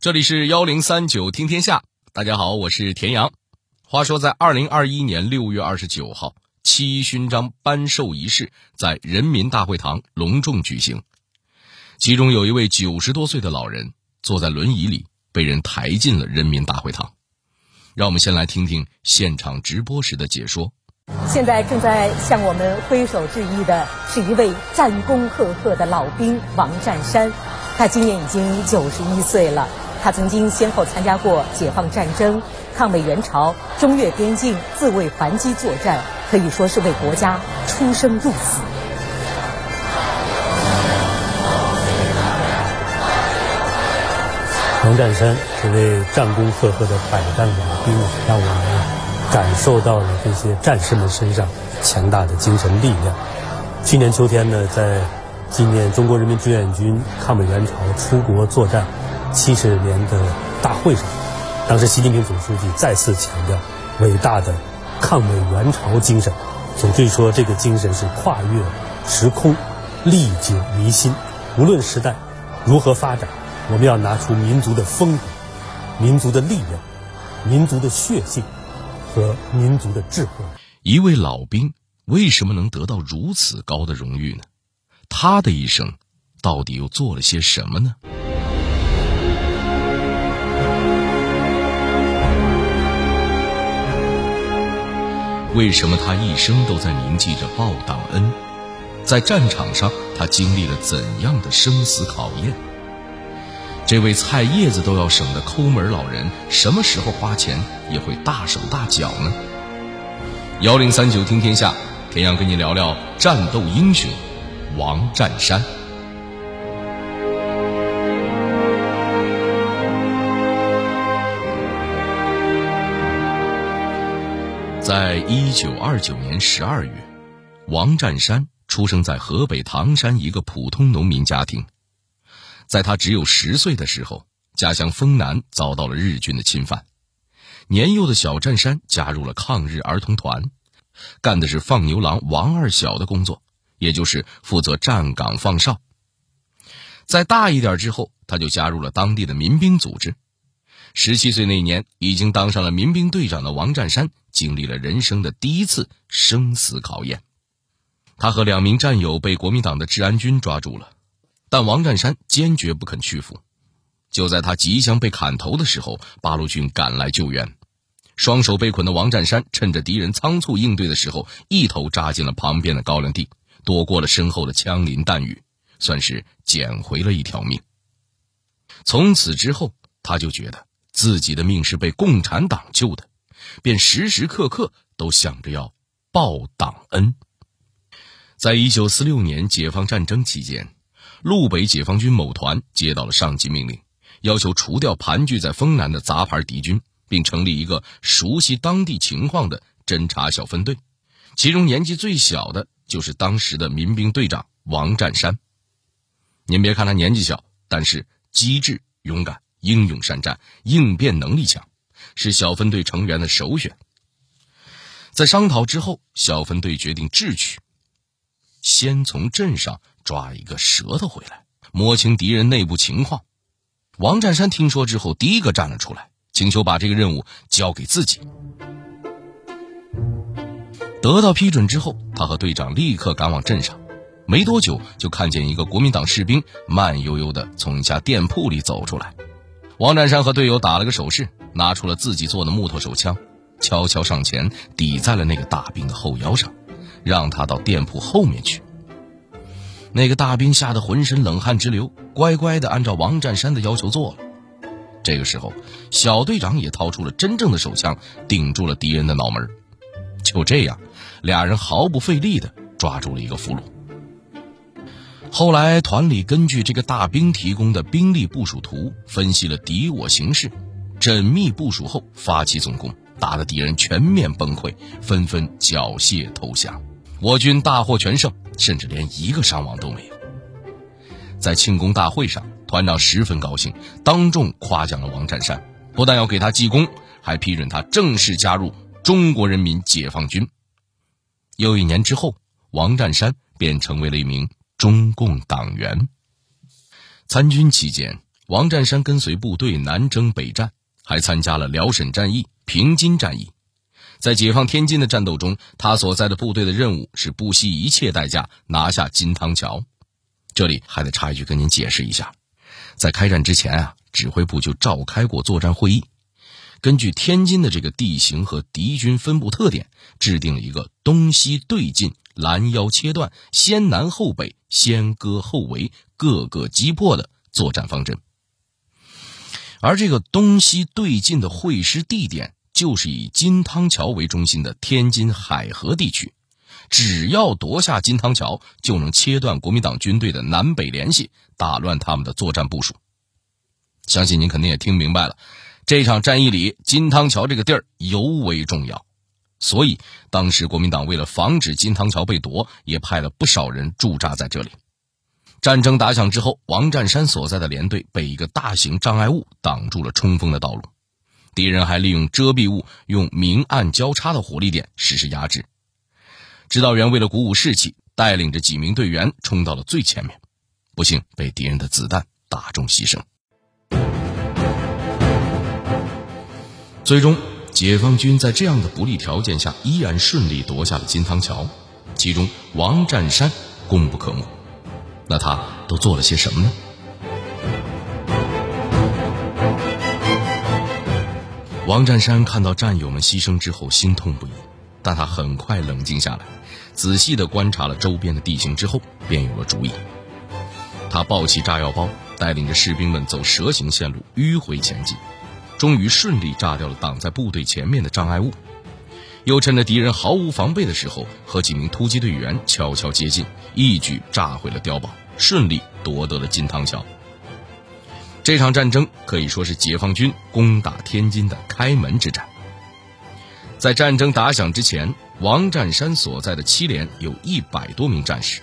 这里是幺零三九听天下，大家好，我是田阳。话说，在二零二一年六月二十九号，七一勋章颁授仪式在人民大会堂隆重举行。其中有一位九十多岁的老人坐在轮椅里，被人抬进了人民大会堂。让我们先来听听现场直播时的解说。现在正在向我们挥手致意的是一位战功赫赫的老兵王占山，他今年已经九十一岁了。他曾经先后参加过解放战争、抗美援朝、中越边境自卫还击作战，可以说是为国家出生入死。王占山这位战功赫赫的百战老兵，让我们感受到了这些战士们身上强大的精神力量。去年秋天呢，在纪念中国人民志愿军抗美援朝出国作战。七十年的大会上，当时习近平总书记再次强调伟大的抗美援朝精神。总书记说，这个精神是跨越时空、历久弥新。无论时代如何发展，我们要拿出民族的风骨、民族的力量、民族的血性和民族的智慧。一位老兵为什么能得到如此高的荣誉呢？他的一生到底又做了些什么呢？为什么他一生都在铭记着报党恩？在战场上，他经历了怎样的生死考验？这位菜叶子都要省的抠门老人，什么时候花钱也会大手大脚呢？幺零三九听天下，田阳跟你聊聊战斗英雄王占山。在一九二九年十二月，王占山出生在河北唐山一个普通农民家庭。在他只有十岁的时候，家乡丰南遭到了日军的侵犯。年幼的小占山加入了抗日儿童团，干的是放牛郎王二小的工作，也就是负责站岗放哨。在大一点之后，他就加入了当地的民兵组织。十七岁那年，已经当上了民兵队长的王占山，经历了人生的第一次生死考验。他和两名战友被国民党的治安军抓住了，但王占山坚决不肯屈服。就在他即将被砍头的时候，八路军赶来救援。双手被捆的王占山，趁着敌人仓促应对的时候，一头扎进了旁边的高粱地，躲过了身后的枪林弹雨，算是捡回了一条命。从此之后，他就觉得。自己的命是被共产党救的，便时时刻刻都想着要报党恩。在一九四六年解放战争期间，路北解放军某团接到了上级命令，要求除掉盘踞在丰南的杂牌敌军，并成立一个熟悉当地情况的侦察小分队。其中年纪最小的就是当时的民兵队长王占山。您别看他年纪小，但是机智勇敢。英勇善战，应变能力强，是小分队成员的首选。在商讨之后，小分队决定智取，先从镇上抓一个舌头回来，摸清敌人内部情况。王占山听说之后，第一个站了出来，请求把这个任务交给自己。得到批准之后，他和队长立刻赶往镇上。没多久，就看见一个国民党士兵慢悠悠的从一家店铺里走出来。王占山和队友打了个手势，拿出了自己做的木头手枪，悄悄上前抵在了那个大兵的后腰上，让他到店铺后面去。那个大兵吓得浑身冷汗直流，乖乖的按照王占山的要求做了。这个时候，小队长也掏出了真正的手枪，顶住了敌人的脑门。就这样，俩人毫不费力的抓住了一个俘虏。后来，团里根据这个大兵提供的兵力部署图，分析了敌我形势，缜密部署后发起总攻，打得敌人全面崩溃，纷纷缴械投降。我军大获全胜，甚至连一个伤亡都没有。在庆功大会上，团长十分高兴，当众夸奖了王占山，不但要给他记功，还批准他正式加入中国人民解放军。又一年之后，王占山便成为了一名。中共党员参军期间，王占山跟随部队南征北战，还参加了辽沈战役、平津战役。在解放天津的战斗中，他所在的部队的任务是不惜一切代价拿下金汤桥。这里还得插一句，跟您解释一下，在开战之前啊，指挥部就召开过作战会议。根据天津的这个地形和敌军分布特点，制定了一个东西对进、拦腰切断、先南后北、先割后围、各个击破的作战方针。而这个东西对进的会师地点，就是以金汤桥为中心的天津海河地区。只要夺下金汤桥，就能切断国民党军队的南北联系，打乱他们的作战部署。相信您肯定也听明白了。这场战役里，金汤桥这个地儿尤为重要，所以当时国民党为了防止金汤桥被夺，也派了不少人驻扎在这里。战争打响之后，王占山所在的连队被一个大型障碍物挡住了冲锋的道路，敌人还利用遮蔽物，用明暗交叉的火力点实施压制。指导员为了鼓舞士气，带领着几名队员冲到了最前面，不幸被敌人的子弹打中牺牲。最终，解放军在这样的不利条件下，依然顺利夺下了金汤桥。其中，王占山功不可没。那他都做了些什么呢？王占山看到战友们牺牲之后，心痛不已，但他很快冷静下来，仔细地观察了周边的地形之后，便有了主意。他抱起炸药包，带领着士兵们走蛇形线路迂回前进。终于顺利炸掉了挡在部队前面的障碍物，又趁着敌人毫无防备的时候，和几名突击队员悄悄接近，一举炸毁了碉堡，顺利夺得了金汤桥。这场战争可以说是解放军攻打天津的开门之战。在战争打响之前，王占山所在的七连有一百多名战士，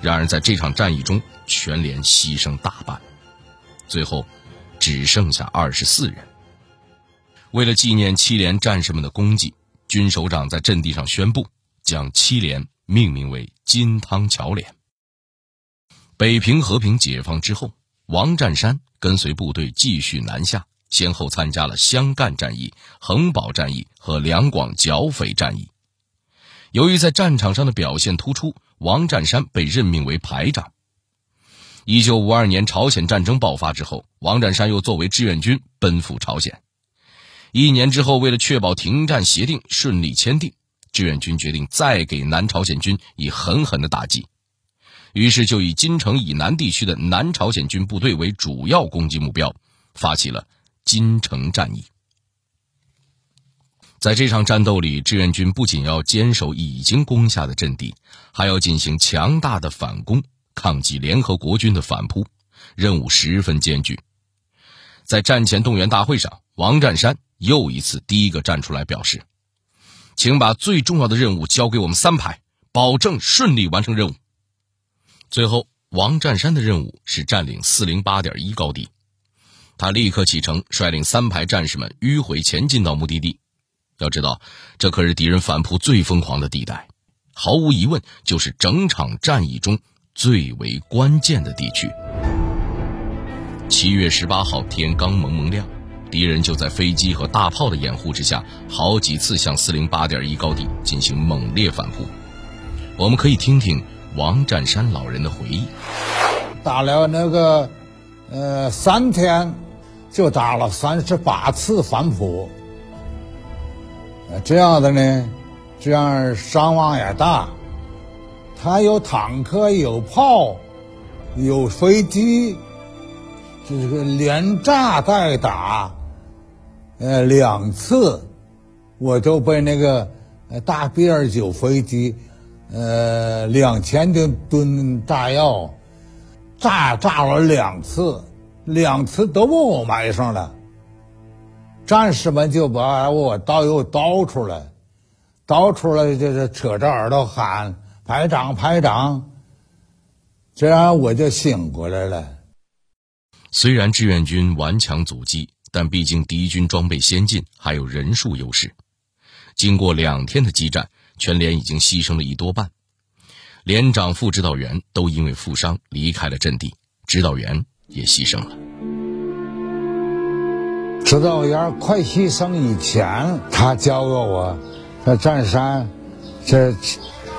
然而在这场战役中，全连牺牲大半，最后。只剩下二十四人。为了纪念七连战士们的功绩，军首长在阵地上宣布，将七连命名为金汤桥连。北平和平解放之后，王占山跟随部队继续南下，先后参加了湘赣战役、衡宝战役和两广剿匪战役。由于在战场上的表现突出，王占山被任命为排长。一九五二年朝鲜战争爆发之后，王占山又作为志愿军奔赴朝鲜。一年之后，为了确保停战协定顺利签订，志愿军决定再给南朝鲜军以狠狠的打击。于是，就以金城以南地区的南朝鲜军部队为主要攻击目标，发起了金城战役。在这场战斗里，志愿军不仅要坚守已经攻下的阵地，还要进行强大的反攻。抗击联合国军的反扑，任务十分艰巨。在战前动员大会上，王占山又一次第一个站出来表示：“请把最重要的任务交给我们三排，保证顺利完成任务。”最后，王占山的任务是占领四零八点一高地，他立刻启程，率领三排战士们迂回前进到目的地。要知道，这可是敌人反扑最疯狂的地带，毫无疑问，就是整场战役中。最为关键的地区。七月十八号，天刚蒙蒙亮，敌人就在飞机和大炮的掩护之下，好几次向四零八点一高地进行猛烈反扑。我们可以听听王占山老人的回忆：打了那个，呃，三天，就打了三十八次反扑。这样的呢，这样伤亡也大。他有坦克，有炮，有飞机，这个连炸带打，呃，两次，我就被那个大 B 二九飞机，呃，两千吨吨炸药炸炸了两次，两次都把我埋上了。战士们就把我刀又倒出来，倒出来就是扯着耳朵喊。排长，排长，这样我就醒过来了。虽然志愿军顽强阻击，但毕竟敌军装备先进，还有人数优势。经过两天的激战，全连已经牺牲了一多半，连长、副指导员都因为负伤离开了阵地，指导员也牺牲了。指导员快牺牲以前，他教过我，在占山，这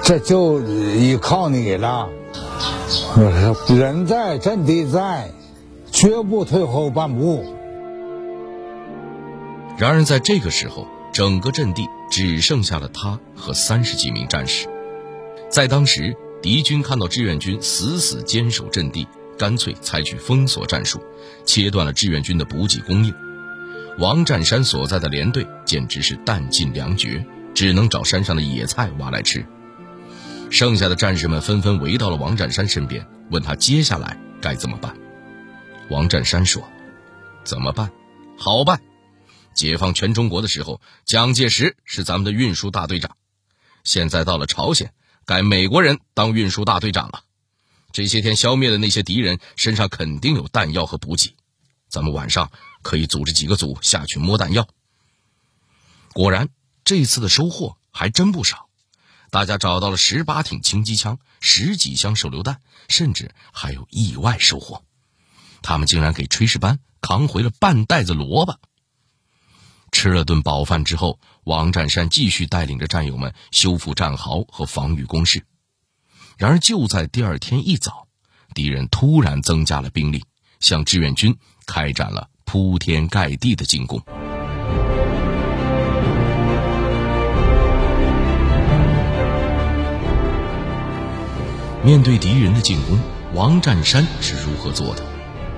这就依靠你了。人在阵地在，绝不退后半步。然而，在这个时候，整个阵地只剩下了他和三十几名战士。在当时，敌军看到志愿军死死坚守阵地，干脆采取封锁战术，切断了志愿军的补给供应。王占山所在的连队简直是弹尽粮绝，只能找山上的野菜挖来吃。剩下的战士们纷纷围到了王占山身边，问他接下来该怎么办。王占山说：“怎么办？好办！解放全中国的时候，蒋介石是咱们的运输大队长，现在到了朝鲜，该美国人当运输大队长了。这些天消灭的那些敌人身上肯定有弹药和补给，咱们晚上。”可以组织几个组下去摸弹药。果然，这次的收获还真不少，大家找到了十八挺轻机枪、十几箱手榴弹，甚至还有意外收获。他们竟然给炊事班扛回了半袋子萝卜。吃了顿饱饭之后，王占山继续带领着战友们修复战壕和防御工事。然而，就在第二天一早，敌人突然增加了兵力，向志愿军开展了。铺天盖地的进攻。面对敌人的进攻，王占山是如何做的？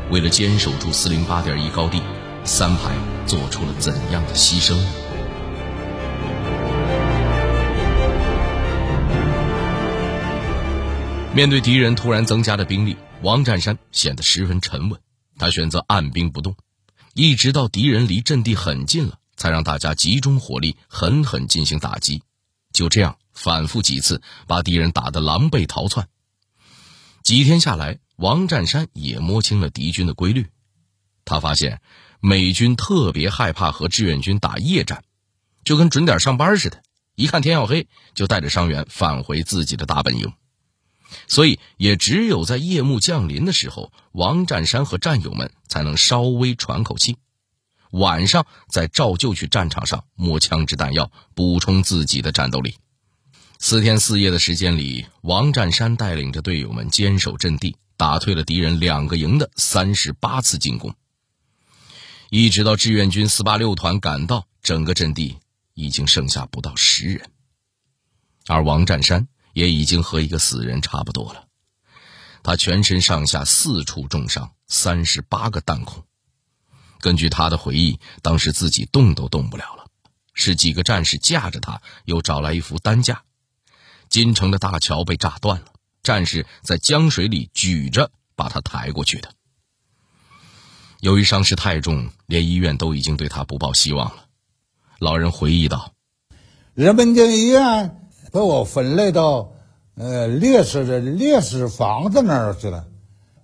为了坚守住四零八点一高地，三排做出了怎样的牺牲？面对敌人突然增加的兵力，王占山显得十分沉稳，他选择按兵不动。一直到敌人离阵地很近了，才让大家集中火力，狠狠进行打击。就这样反复几次，把敌人打得狼狈逃窜。几天下来，王占山也摸清了敌军的规律。他发现，美军特别害怕和志愿军打夜战，就跟准点上班似的，一看天要黑，就带着伤员返回自己的大本营。所以，也只有在夜幕降临的时候，王占山和战友们才能稍微喘口气。晚上再照旧去战场上摸枪支弹药，补充自己的战斗力。四天四夜的时间里，王占山带领着队友们坚守阵地，打退了敌人两个营的三十八次进攻。一直到志愿军四八六团赶到，整个阵地已经剩下不到十人，而王占山。也已经和一个死人差不多了。他全身上下四处重伤，三十八个弹孔。根据他的回忆，当时自己动都动不了了，是几个战士架着他，又找来一副担架。金城的大桥被炸断了，战士在江水里举着把他抬过去的。由于伤势太重，连医院都已经对他不抱希望了。老人回忆道：“人民军医院。”把我分类到呃烈士的烈士房子那儿去了。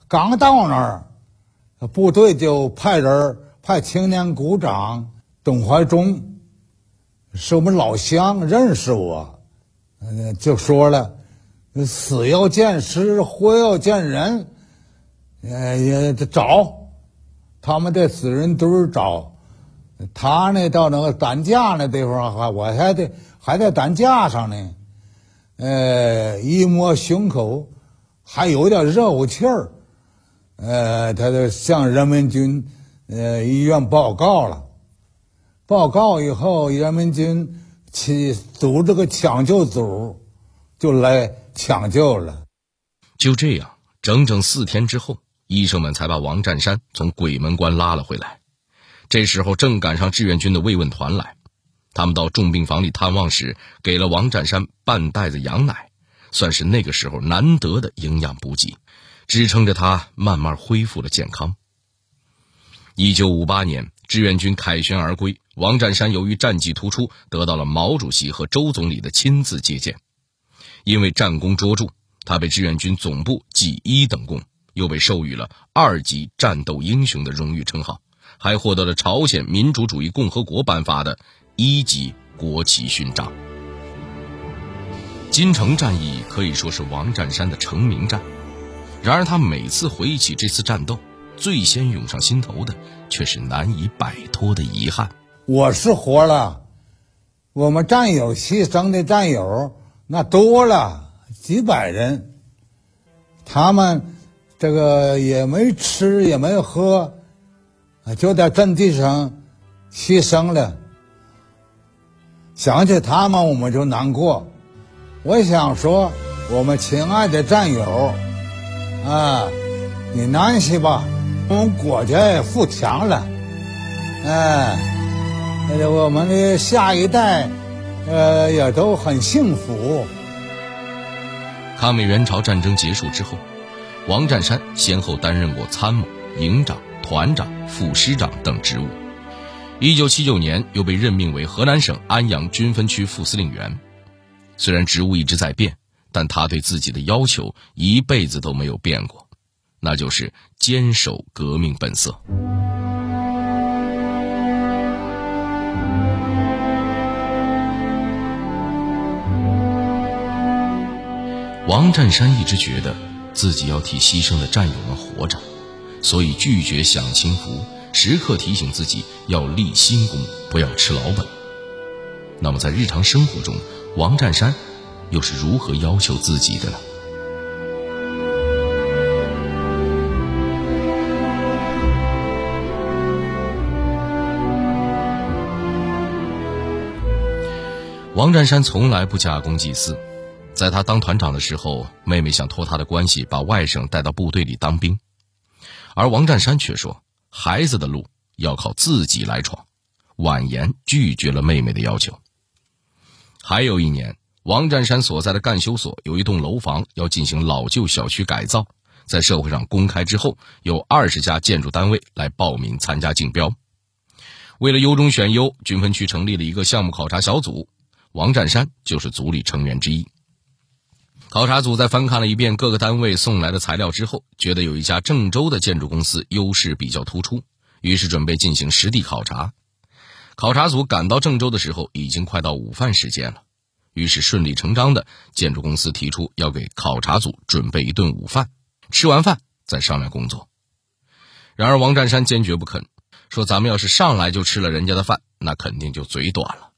刚到那儿，部队就派人派青年股长董怀忠，是我们老乡，认识我，嗯，就说了，死要见尸，活要见人，呃，也得找他们在死人堆儿找，他呢到那个担架那地方还我还得还在担架上呢。呃，一摸胸口，还有点热乎气儿，呃，他就向人民军呃医院报告了。报告以后，人民军去组织个抢救组，就来抢救了。就这样，整整四天之后，医生们才把王占山从鬼门关拉了回来。这时候正赶上志愿军的慰问团来。他们到重病房里探望时，给了王占山半袋子羊奶，算是那个时候难得的营养补给，支撑着他慢慢恢复了健康。一九五八年，志愿军凯旋而归，王占山由于战绩突出，得到了毛主席和周总理的亲自接见。因为战功卓著，他被志愿军总部记一等功，又被授予了二级战斗英雄的荣誉称号，还获得了朝鲜民主主义共和国颁发的。一级国旗勋章。金城战役可以说是王占山的成名战，然而他每次回忆起这次战斗，最先涌上心头的却是难以摆脱的遗憾。我是活了，我们战友牺牲的战友那多了几百人，他们这个也没吃也没喝，就在阵地上牺牲了。想起他们我们就难过。我想说，我们亲爱的战友，啊，你安息吧，我们国家也富强了，哎。我们的下一代，呃，也都很幸福。抗美援朝战争结束之后，王占山先后担任过参谋、营长、团长、副师长等职务。一九七九年，又被任命为河南省安阳军分区副司令员。虽然职务一直在变，但他对自己的要求一辈子都没有变过，那就是坚守革命本色。王占山一直觉得自己要替牺牲的战友们活着，所以拒绝享清福，时刻提醒自己要立新功，不要吃老本。那么，在日常生活中，王占山又是如何要求自己的呢？王占山从来不假公济私。在他当团长的时候，妹妹想托他的关系把外甥带到部队里当兵，而王占山却说：“孩子的路要靠自己来闯。”婉言拒绝了妹妹的要求。还有一年，王占山所在的干休所有一栋楼房要进行老旧小区改造，在社会上公开之后，有二十家建筑单位来报名参加竞标。为了优中选优，军分区成立了一个项目考察小组，王占山就是组里成员之一。考察组在翻看了一遍各个单位送来的材料之后，觉得有一家郑州的建筑公司优势比较突出，于是准备进行实地考察。考察组赶到郑州的时候，已经快到午饭时间了，于是顺理成章的，建筑公司提出要给考察组准备一顿午饭，吃完饭再商量工作。然而王占山坚决不肯，说咱们要是上来就吃了人家的饭，那肯定就嘴短了。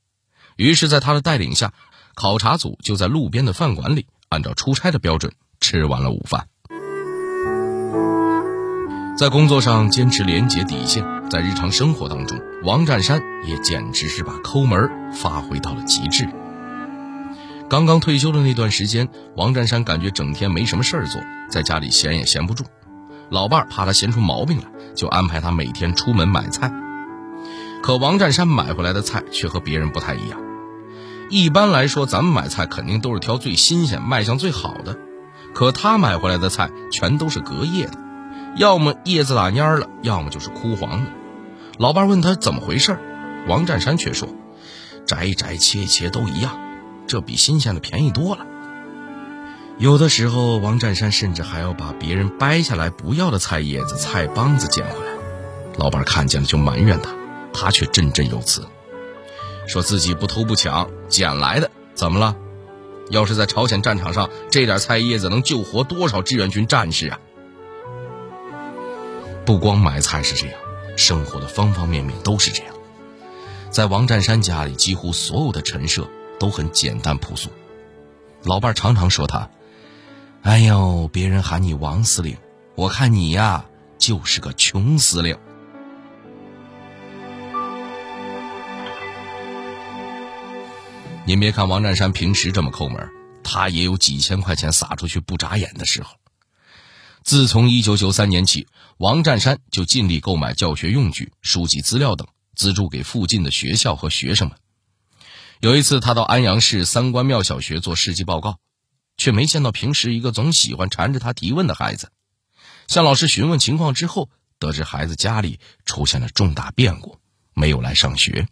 于是，在他的带领下，考察组就在路边的饭馆里。按照出差的标准吃完了午饭，在工作上坚持廉洁底线，在日常生活当中，王占山也简直是把抠门发挥到了极致。刚刚退休的那段时间，王占山感觉整天没什么事儿做，在家里闲也闲不住。老伴儿怕他闲出毛病来，就安排他每天出门买菜。可王占山买回来的菜却和别人不太一样。一般来说，咱们买菜肯定都是挑最新鲜、卖相最好的，可他买回来的菜全都是隔夜的，要么叶子打蔫了，要么就是枯黄的。老伴问他怎么回事，王占山却说：“摘一摘、切一切都一样，这比新鲜的便宜多了。”有的时候，王占山甚至还要把别人掰下来不要的菜叶子、菜帮子捡回来，老伴看见了就埋怨他，他却振振有词。说自己不偷不抢捡来的，怎么了？要是在朝鲜战场上，这点菜叶子能救活多少志愿军战士啊？不光买菜是这样，生活的方方面面都是这样。在王占山家里，几乎所有的陈设都很简单朴素。老伴常常说他：“哎呦，别人喊你王司令，我看你呀就是个穷司令。”您别看王占山平时这么抠门，他也有几千块钱撒出去不眨眼的时候。自从1993年起，王占山就尽力购买教学用具、书籍资料等，资助给附近的学校和学生们。有一次，他到安阳市三官庙小学做事迹报告，却没见到平时一个总喜欢缠着他提问的孩子。向老师询问情况之后，得知孩子家里出现了重大变故，没有来上学。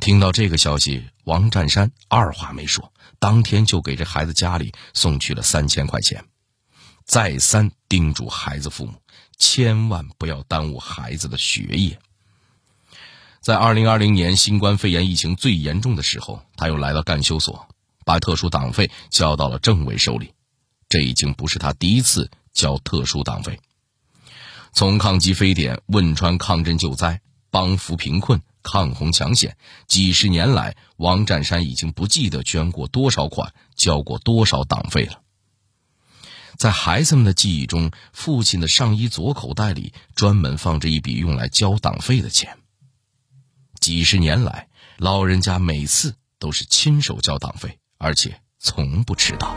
听到这个消息，王占山二话没说，当天就给这孩子家里送去了三千块钱，再三叮嘱孩子父母，千万不要耽误孩子的学业。在二零二零年新冠肺炎疫情最严重的时候，他又来到干休所，把特殊党费交到了政委手里。这已经不是他第一次交特殊党费。从抗击非典、汶川抗震救灾、帮扶贫困、抗洪抢险，几十年来，王占山已经不记得捐过多少款、交过多少党费了。在孩子们的记忆中，父亲的上衣左口袋里专门放着一笔用来交党费的钱。几十年来，老人家每次都是亲手交党费，而且从不迟到。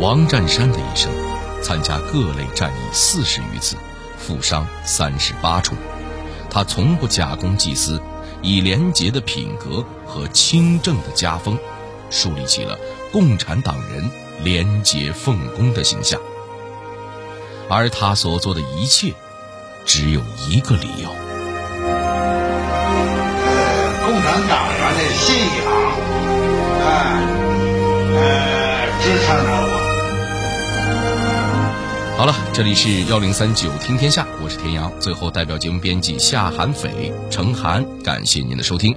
王占山的一生，参加各类战役四十余次，负伤三十八处。他从不假公济私，以廉洁的品格和清正的家风，树立起了共产党人廉洁奉公的形象。而他所做的一切，只有一个理由：共产党员的信仰，哎，呃，支撑着。好了，这里是幺零三九听天下，我是田阳。最后，代表节目编辑夏寒斐、程涵，感谢您的收听。